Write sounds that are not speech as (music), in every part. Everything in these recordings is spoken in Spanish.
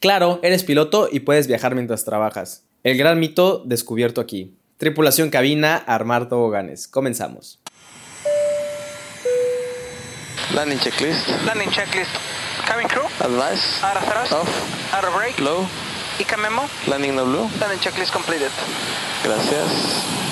Claro, eres piloto y puedes viajar mientras trabajas. El gran mito descubierto aquí. Tripulación cabina, armar toboganes. Comenzamos. Landing checklist. Landing checklist. Cabin crew. Advice. Out of thrust. Off. Out of brake. Low. ICA memo. Landing no blue. Landing checklist completed. Gracias.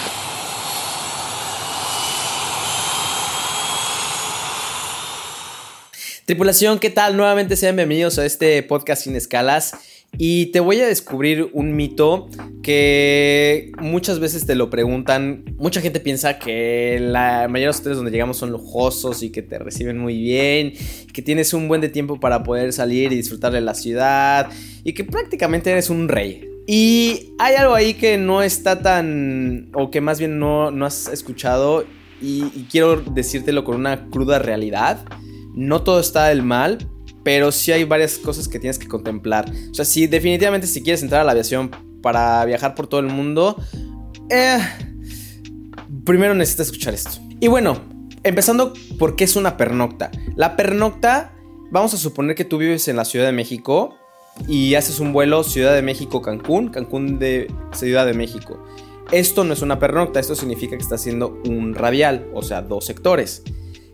Tripulación, ¿qué tal? Nuevamente sean bienvenidos a este podcast sin escalas. Y te voy a descubrir un mito que muchas veces te lo preguntan. Mucha gente piensa que la mayoría de los hoteles donde llegamos son lujosos y que te reciben muy bien, que tienes un buen de tiempo para poder salir y disfrutar de la ciudad y que prácticamente eres un rey. Y hay algo ahí que no está tan, o que más bien no, no has escuchado y, y quiero decírtelo con una cruda realidad. No todo está del mal, pero sí hay varias cosas que tienes que contemplar. O sea, si definitivamente si quieres entrar a la aviación para viajar por todo el mundo, eh, primero necesitas escuchar esto. Y bueno, empezando por qué es una pernocta. La pernocta, vamos a suponer que tú vives en la Ciudad de México y haces un vuelo Ciudad de México-Cancún, Cancún de Ciudad de México. Esto no es una pernocta, esto significa que está haciendo un radial, o sea, dos sectores.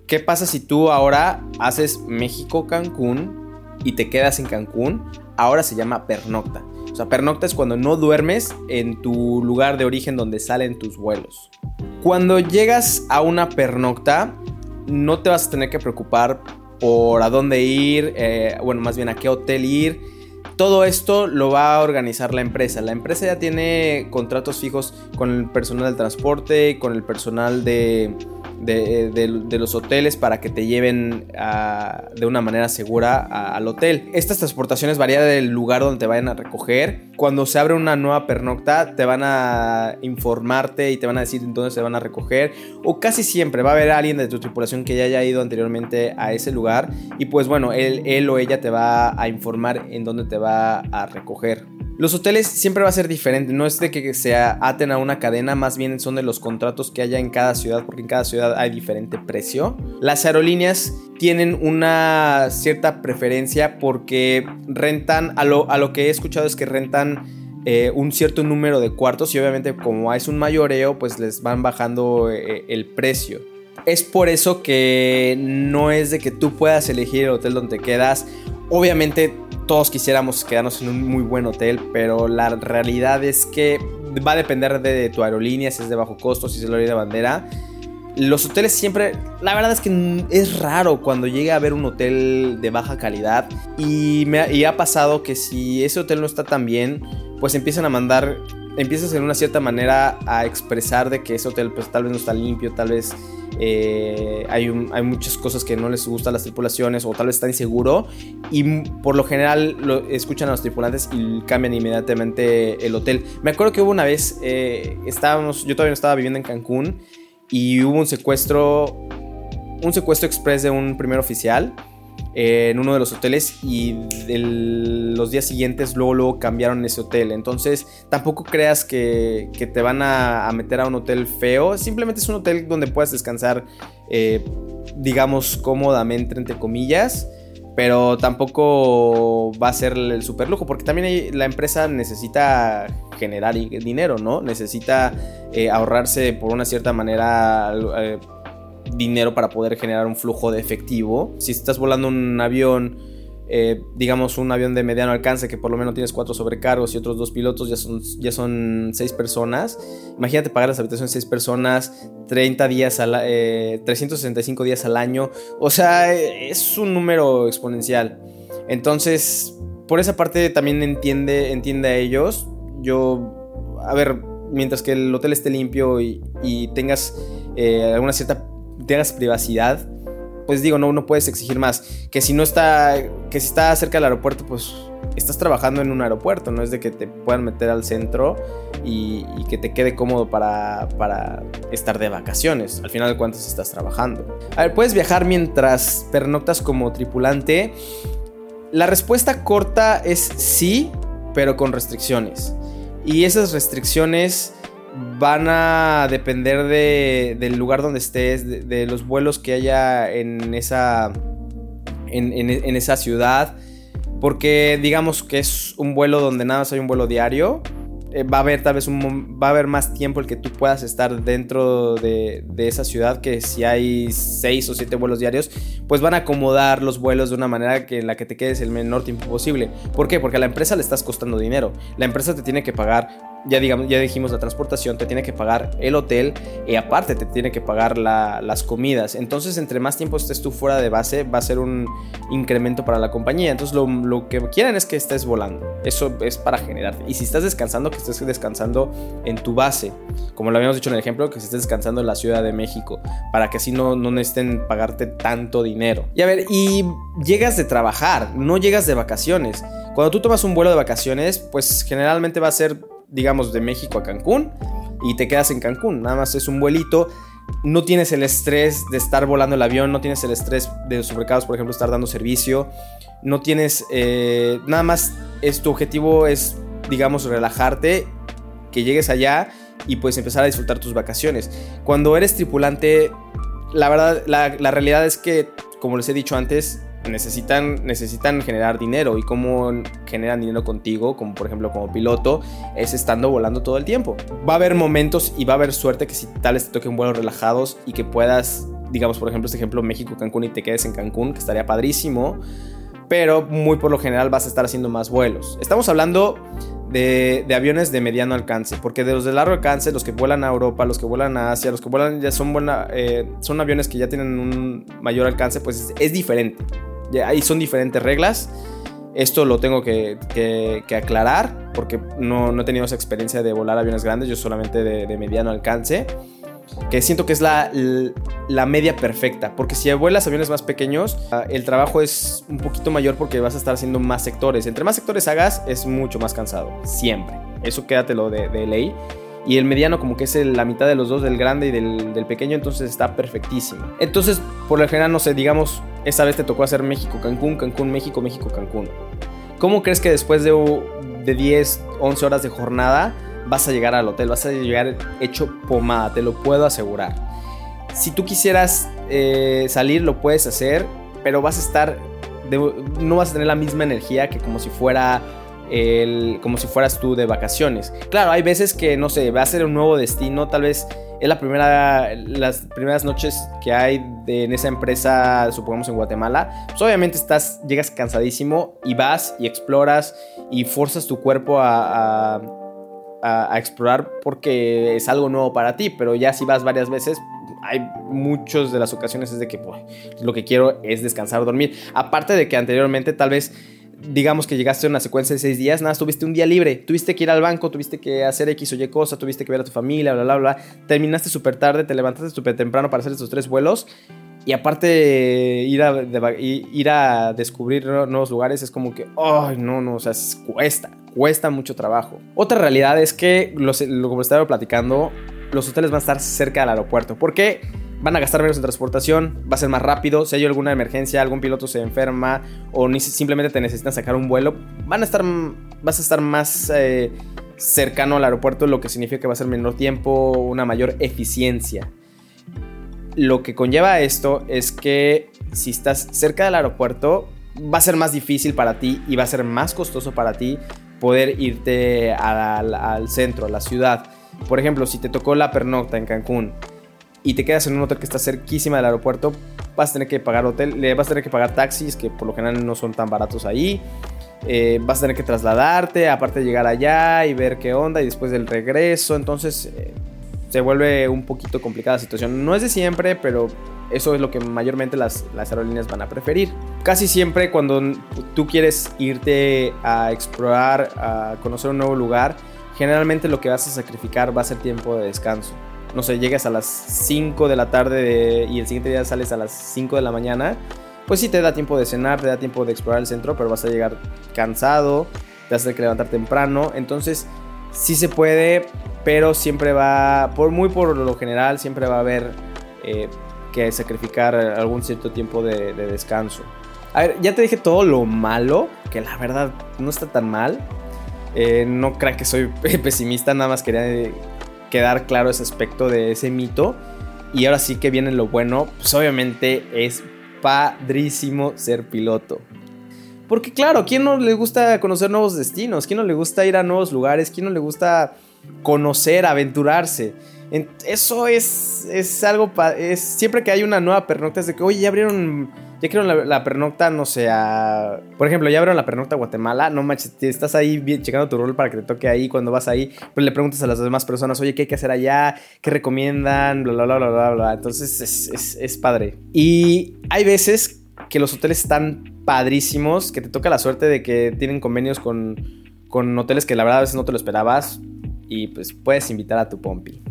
¿Qué pasa si tú ahora haces México-Cancún y te quedas en Cancún? Ahora se llama pernocta. O sea, pernocta es cuando no duermes en tu lugar de origen donde salen tus vuelos. Cuando llegas a una pernocta, no te vas a tener que preocupar por a dónde ir, eh, bueno, más bien a qué hotel ir. Todo esto lo va a organizar la empresa. La empresa ya tiene contratos fijos con el personal del transporte, con el personal de, de, de, los hoteles para que te lleven a, de una manera segura al hotel. Estas transportaciones varían del lugar donde te vayan a recoger. Cuando se abre una nueva pernocta, te van a informarte y te van a decir dónde se van a recoger. O casi siempre va a haber alguien de tu tripulación que ya haya ido anteriormente a ese lugar. Y pues bueno, él, él o ella te va a informar en dónde te va a recoger. Los hoteles siempre va a ser diferente, no es de que se aten a una cadena, más bien son de los contratos que haya en cada ciudad, porque en cada ciudad hay diferente precio. Las aerolíneas tienen una cierta preferencia porque rentan, a lo, a lo que he escuchado es que rentan eh, un cierto número de cuartos y obviamente como es un mayoreo, pues les van bajando eh, el precio. Es por eso que no es de que tú puedas elegir el hotel donde quedas. Obviamente todos quisiéramos quedarnos en un muy buen hotel, pero la realidad es que va a depender de tu aerolínea, si es de bajo costo, si es de la de bandera. Los hoteles siempre, la verdad es que es raro cuando llega a ver un hotel de baja calidad y, y ha pasado que si ese hotel no está tan bien, pues empiezan a mandar, empiezas en una cierta manera a expresar de que ese hotel pues tal vez no está limpio, tal vez eh, hay, hay, muchas cosas que no les gustan a las tripulaciones o tal vez está inseguro y por lo general escuchan a los tripulantes y cambian inmediatamente el hotel. Me acuerdo que hubo una vez, eh, estábamos, yo todavía no estaba viviendo en Cancún y hubo un secuestro, un secuestro express de un primer oficial en uno de los hoteles y los días siguientes luego, luego cambiaron ese hotel. Entonces tampoco creas que, que te van a, meter a un hotel feo. Simplemente es un hotel donde puedas descansar, eh, digamos, cómodamente, entre comillas. Pero tampoco va a ser el super lujo, porque también la empresa necesita generar dinero, ¿no? Necesita eh, ahorrarse por una cierta manera eh, dinero para poder generar un flujo de efectivo. Si estás volando un avión, eh, digamos un avión de mediano alcance que por lo menos tienes cuatro sobrecargos y otros dos pilotos, ya son, ya son seis personas. Imagínate pagar las habitaciones seis personas, 30 días al, eh, 365 días al año. O sea, es un número exponencial. Entonces, por esa parte también entiende, entiende a ellos. Yo, a ver, mientras que el hotel esté limpio y, y tengas eh, alguna cierta tengas privacidad, pues digo, no, no puedes exigir más. Que si no está, que si está cerca del aeropuerto, pues estás trabajando en un aeropuerto, no es de que te puedan meter al centro y, y que te quede cómodo para, para, estar de vacaciones. Al final de cuentas estás trabajando. A ver, puedes viajar mientras pernoctas como tripulante. La respuesta corta es sí, pero con restricciones. Y esas restricciones van a depender de, del lugar donde estés, de, los vuelos que haya en esa, en, en, esa ciudad. Porque digamos que es un vuelo donde nada más hay un vuelo diario. eh, va a haber tal vez un, va a haber más tiempo el que tú puedas estar dentro de, de esa ciudad que si hay seis o siete vuelos diarios, pues van a acomodar los vuelos de una manera que en la que te quedes el menor tiempo posible. ¿Por qué? Porque a la empresa le estás costando dinero. La empresa te tiene que pagar, ya digamos, ya dijimos la transportación, te tiene que pagar el hotel y aparte te tiene que pagar la- las comidas. Entonces, entre más tiempo estés tú fuera de base, va a ser un incremento para la compañía. Entonces, lo, lo que quieren es que estés volando. Eso es para generarte. Y si estás descansando, que estés descansando en tu base. Como lo habíamos dicho en el ejemplo, que estés descansando en la Ciudad de México. Para que así no, no necesiten pagarte tanto dinero. Y a ver, y llegas de trabajar, no llegas de vacaciones. Cuando tú tomas un vuelo de vacaciones, pues generalmente va a ser, digamos, de México a Cancún. Y te quedas en Cancún. Nada más es un vuelito no tienes el estrés de estar volando el avión, no tienes el estrés de los sobrecargos, por ejemplo, estar dando servicio, no tienes, eh, nada más, es, tu objetivo es, digamos, relajarte, que llegues allá y pues empezar a disfrutar tus vacaciones. Cuando eres tripulante, la verdad, la, la realidad es que, como les he dicho antes, necesitan, necesitan generar dinero y cómo generan dinero contigo, como por ejemplo como piloto, es estando volando todo el tiempo. Va a haber momentos y va a haber suerte que si tal vez te toquen vuelos relajados y que puedas, digamos por ejemplo este ejemplo México-Cancún y te quedes en Cancún, que estaría padrísimo, pero muy por lo general vas a estar haciendo más vuelos. Estamos hablando de, de, aviones de mediano alcance, porque de los de largo alcance, los que vuelan a Europa, los que vuelan a Asia, los que vuelan ya son, buena, eh, son aviones que ya tienen un mayor alcance, pues es, es diferente. Ahí son diferentes reglas. Esto lo tengo que, aclarar porque no, no, he tenido esa experiencia de volar aviones grandes, yo solamente de, mediano alcance. Que siento que es la, la, media perfecta. Porque si vuelas aviones más pequeños, el trabajo es un poquito mayor porque vas a estar haciendo más sectores. Entre más sectores hagas, es mucho más cansado. Siempre. Eso quédatelo de, de ley. Y el mediano como que es la mitad de los dos, del grande y del, del, pequeño, entonces está perfectísimo. Entonces, por lo general, no sé, digamos, esta vez te tocó hacer México, Cancún, Cancún, México, México, Cancún. ¿Cómo crees que después de, de 10, 11 horas de jornada vas a llegar al hotel? Vas a llegar hecho pomada, te lo puedo asegurar. Si tú quisieras eh, salir, lo puedes hacer, pero vas a estar, no vas a tener la misma energía que como si fuera como si fueras tú de vacaciones. Claro, hay veces que, no sé, va a ser un nuevo destino, tal vez es la primera, las primeras noches que hay de, en esa empresa, supongamos en Guatemala, pues obviamente estás, llegas cansadísimo y vas y exploras y forzas tu cuerpo a, a explorar porque es algo nuevo para ti, pero ya si vas varias veces, hay muchas de las ocasiones es de que pues, lo que quiero es descansar, dormir. Aparte de que anteriormente tal vez digamos que llegaste a una secuencia de seis días, nada, tuviste un día libre, tuviste que ir al banco, tuviste que hacer X o Y cosa, tuviste que ver a tu familia, bla, bla, bla, terminaste súper tarde, te levantaste súper temprano para hacer estos tres vuelos. Y aparte ir a, ir a descubrir nuevos lugares es como que, ay, no, no, o sea, cuesta, cuesta mucho trabajo. Otra realidad es que, los, lo, como estaba platicando, los hoteles van a estar cerca del aeropuerto. ¿Por qué? Van a gastar menos en transportación, va a ser más rápido, si hay alguna emergencia, algún piloto se enferma o simplemente te necesitan sacar un vuelo, van a estar, vas a estar más eh, cercano al aeropuerto, lo que significa que va a ser menor tiempo, una mayor eficiencia. Lo que conlleva esto es que si estás cerca del aeropuerto, va a ser más difícil para ti y va a ser más costoso para ti poder irte al, al centro, a la ciudad. Por ejemplo, si te tocó la pernocta en Cancún, y te quedas en un hotel que está cerquísima del aeropuerto, vas a tener que pagar hotel, le vas a tener que pagar taxis que por lo general no son tan baratos ahí. Eh, vas a tener que trasladarte, aparte de llegar allá y ver qué onda y después del regreso. Entonces eh, se vuelve un poquito complicada la situación. No es de siempre, pero eso es lo que mayormente las, las aerolíneas van a preferir. Casi siempre cuando tú quieres irte a explorar, a conocer un nuevo lugar, generalmente lo que vas a sacrificar va a ser tiempo de descanso no sé, llegas a las 5 de la tarde de, y el siguiente día sales a las 5 de la mañana, pues sí te da tiempo de cenar, te da tiempo de explorar el centro, pero vas a llegar cansado, te vas a tener que levantar temprano, entonces sí se puede, pero siempre va, por muy por lo general, siempre va a haber eh, que sacrificar algún cierto tiempo de, de descanso. A ver, ya te dije todo lo malo, que la verdad no está tan mal. Eh, no crean que soy (laughs) pesimista, nada más quería quedar claro ese aspecto de ese mito. Y ahora sí que viene lo bueno, pues obviamente es padrísimo ser piloto. Porque claro, ¿quién no le gusta conocer nuevos destinos? ¿Quién no le gusta ir a nuevos lugares? ¿Quién no le gusta conocer, aventurarse? Eso es, es algo, es siempre que hay una nueva pernocta es de que, oye, ya abrieron, ya abrieron la, pernocta, no sé, a, por ejemplo, ya abrieron la pernocta a Guatemala, no manches, estás ahí checando tu rol para que te toque ahí cuando vas ahí, pues le preguntas a las demás personas, oye, ¿qué hay que hacer allá? ¿Qué recomiendan? Bla, bla, bla, bla, bla, bla. Entonces es, es, es padre. Y hay veces que los hoteles están padrísimos, que te toca la suerte de que tienen convenios con, con hoteles que la verdad a veces no te lo esperabas y pues puedes invitar a tu pompi.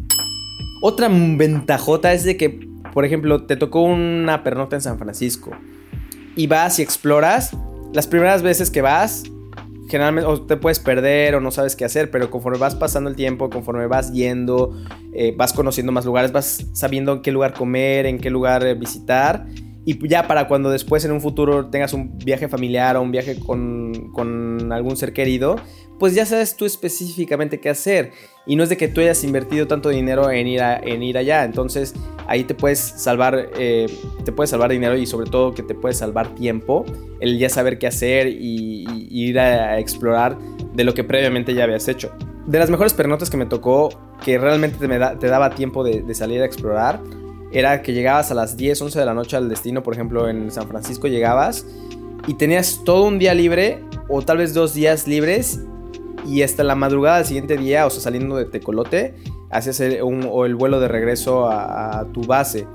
Otra ventajota es de que, por ejemplo, te tocó una pernocta en San Francisco y vas y exploras. Las primeras veces que vas, generalmente te puedes perder o no sabes qué hacer, pero conforme vas pasando el tiempo, conforme vas yendo, eh, vas conociendo más lugares, vas sabiendo en qué lugar comer, en qué lugar eh, visitar y ya para cuando después en un futuro tengas un viaje familiar o un viaje con, con, algún ser querido, pues ya sabes tú específicamente qué hacer. Y no es de que tú hayas invertido tanto dinero en ir, en ir allá. Entonces ahí te puedes salvar, eh, te puedes salvar dinero y sobre todo que te puedes salvar tiempo. El ya saber qué hacer y, ir a, explorar de lo que previamente ya habías hecho. De las mejores pernotas que me tocó, que realmente te, daba tiempo de salir a explorar, era que llegabas a las 10, 11 de la noche al destino, por ejemplo, en San Francisco llegabas y tenías todo un día libre o tal vez dos días libres y hasta la madrugada del siguiente día, o sea, saliendo de Tecolote, hacías el, o el vuelo de regreso a, tu base.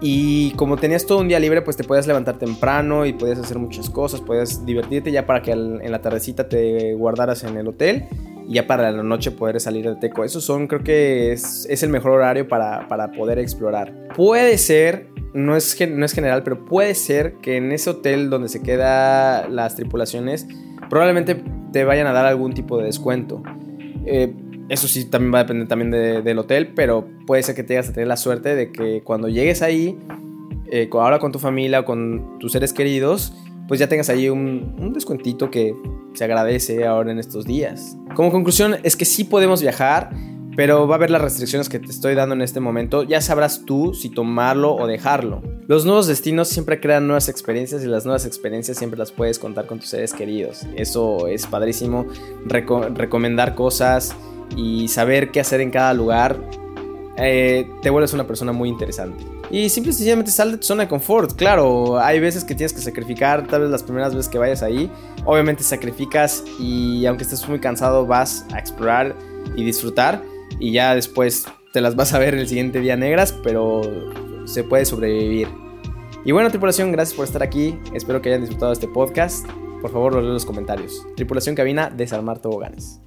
Y como tenías todo un día libre, pues te podías levantar temprano y podías hacer muchas cosas, podías divertirte ya para que en la tardecita te guardaras en el hotel ya para la noche poder salir de Teco. Esos son, creo que es, el mejor horario para, poder explorar. Puede ser, no es, no es general, pero puede ser que en ese hotel donde se quedan las tripulaciones, probablemente te vayan a dar algún tipo de descuento. Eh, eso sí, también va a depender también del hotel, pero puede ser que tengas a tener la suerte de que cuando llegues ahí, eh, ahora con tu familia o con tus seres queridos, pues ya tengas ahí un, un descuentito que se agradece ahora en estos días. Como conclusión es que sí podemos viajar, pero va a haber las restricciones que te estoy dando en este momento. Ya sabrás tú si tomarlo o dejarlo. Los nuevos destinos siempre crean nuevas experiencias y las nuevas experiencias siempre las puedes contar con tus seres queridos. Eso es padrísimo. recomendar cosas y saber qué hacer en cada lugar eh, te vuelves una persona muy interesante. Y simple y sencillamente sal de tu zona de confort. Claro, hay veces que tienes que sacrificar, tal vez las primeras veces que vayas ahí. Obviamente sacrificas y aunque estés muy cansado vas a explorar y disfrutar. Y ya después te las vas a ver el siguiente día negras, pero se puede sobrevivir. Y bueno, tripulación, gracias por estar aquí. Espero que hayan disfrutado este podcast. Por favor, lo en los comentarios. Tripulación cabina, desarmar toboganes.